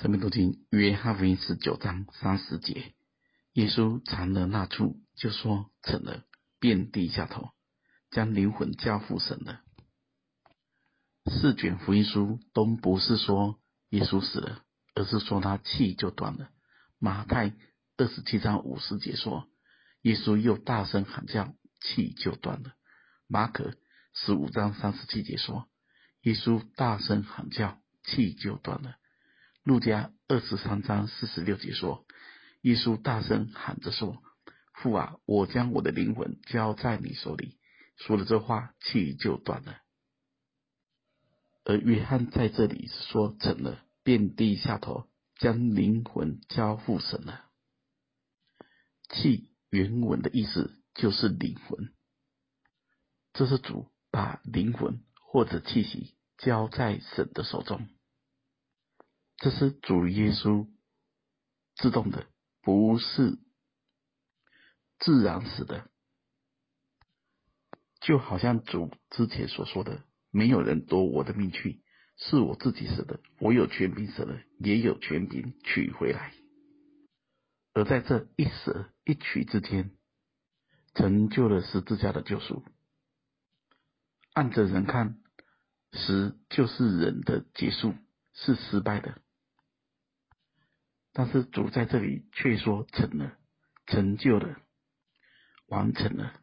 《生命读经》约翰福音十九章三十节，耶稣尝了那醋，就说成了，便低下头，将灵魂交付神了。四卷福音书都不是说耶稣死了，而是说他气就断了。马太二十七章五十节说，耶稣又大声喊叫，气就断了。马可十五章三十七节说，耶稣大声喊叫，气就断了。路加二十三章四十六节说，耶稣大声喊着说：“父啊，我将我的灵魂交在你手里。”说了这话，气就断了。而约翰在这里说成了，便低下头，将灵魂交付神了。气原文的意思就是灵魂，这是主把灵魂或者气息交在神的手中。这是主耶稣自动的，不是自然死的，就好像主之前所说的：“没有人夺我的命去，是我自己死的。我有权柄死了，也有权柄取回来。”而在这一舍一取之间，成就了十字架的救赎。按着人看，死就是人的结束，是失败的。但是主在这里却说成了，成就了，完成了，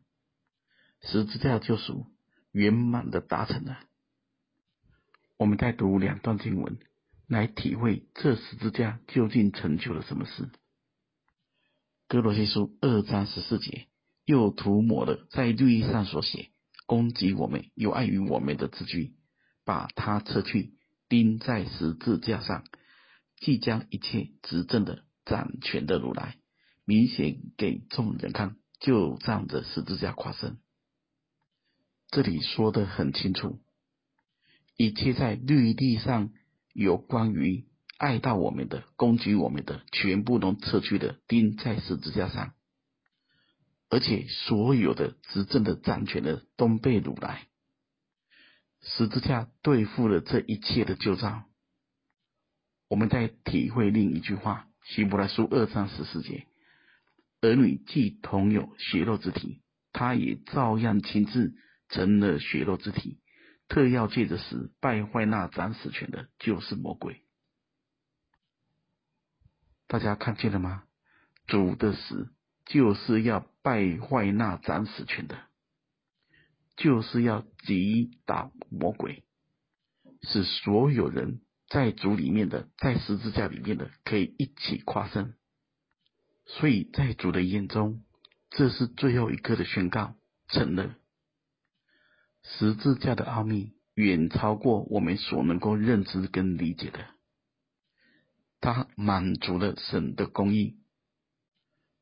十字架救赎圆满的达成了。我们再读两段经文，来体会这十字架究竟成就了什么事。哥罗西书二章十四节，又涂抹了在律意上所写攻击我们、有碍于我们的字句，把它撤去，钉在十字架上。即将一切执政的掌权的如来，明显给众人看，就仗着十字架夸胜。这里说的很清楚，一切在绿地上有关于爱到我们的、攻击我们的，全部都撤去的，钉在十字架上。而且所有的执政的掌权的都被如来，十字架对付了这一切的旧造。我们再体会另一句话，《希伯来书》二章十四节：儿女既同有血肉之体，他也照样亲自成了血肉之体，特要借着死败坏那掌死权的，就是魔鬼。大家看见了吗？主的死就是要败坏那掌死权的，就是要击倒魔鬼，使所有人。在主里面的，在十字架里面的，可以一起夸胜。所以在主的眼中，这是最后一刻的宣告，成了。十字架的奥秘远超过我们所能够认知跟理解的。它满足了神的公义，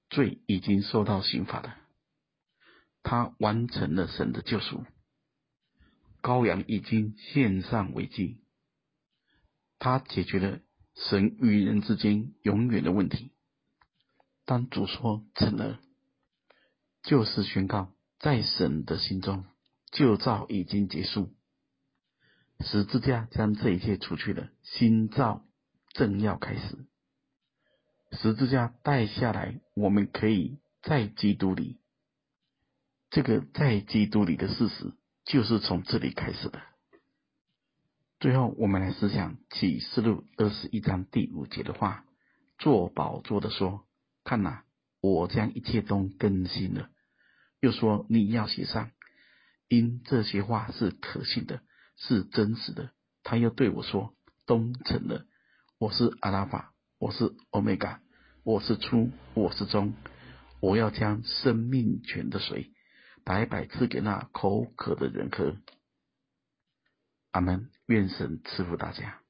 罪已经受到刑罚了。它完成了神的救赎，羔羊已经献上为祭。他解决了神与人之间永远的问题。当主说成了，就是宣告在神的心中，旧造已经结束，十字架将这一切除去了，新造正要开始。十字架带下来，我们可以在基督里。这个在基督里的事实，就是从这里开始的。最后，我们来思想启示录二十一章第五节的话：“坐宝座的说，看哪，我将一切都更新了。”又说：“你要写上，因这些话是可信的，是真实的。”他又对我说：“都成了。我是阿拉法，我是欧米伽，我是初，我是终。我要将生命泉的水白白赐给那口渴的人喝。”阿门，愿神赐福大家。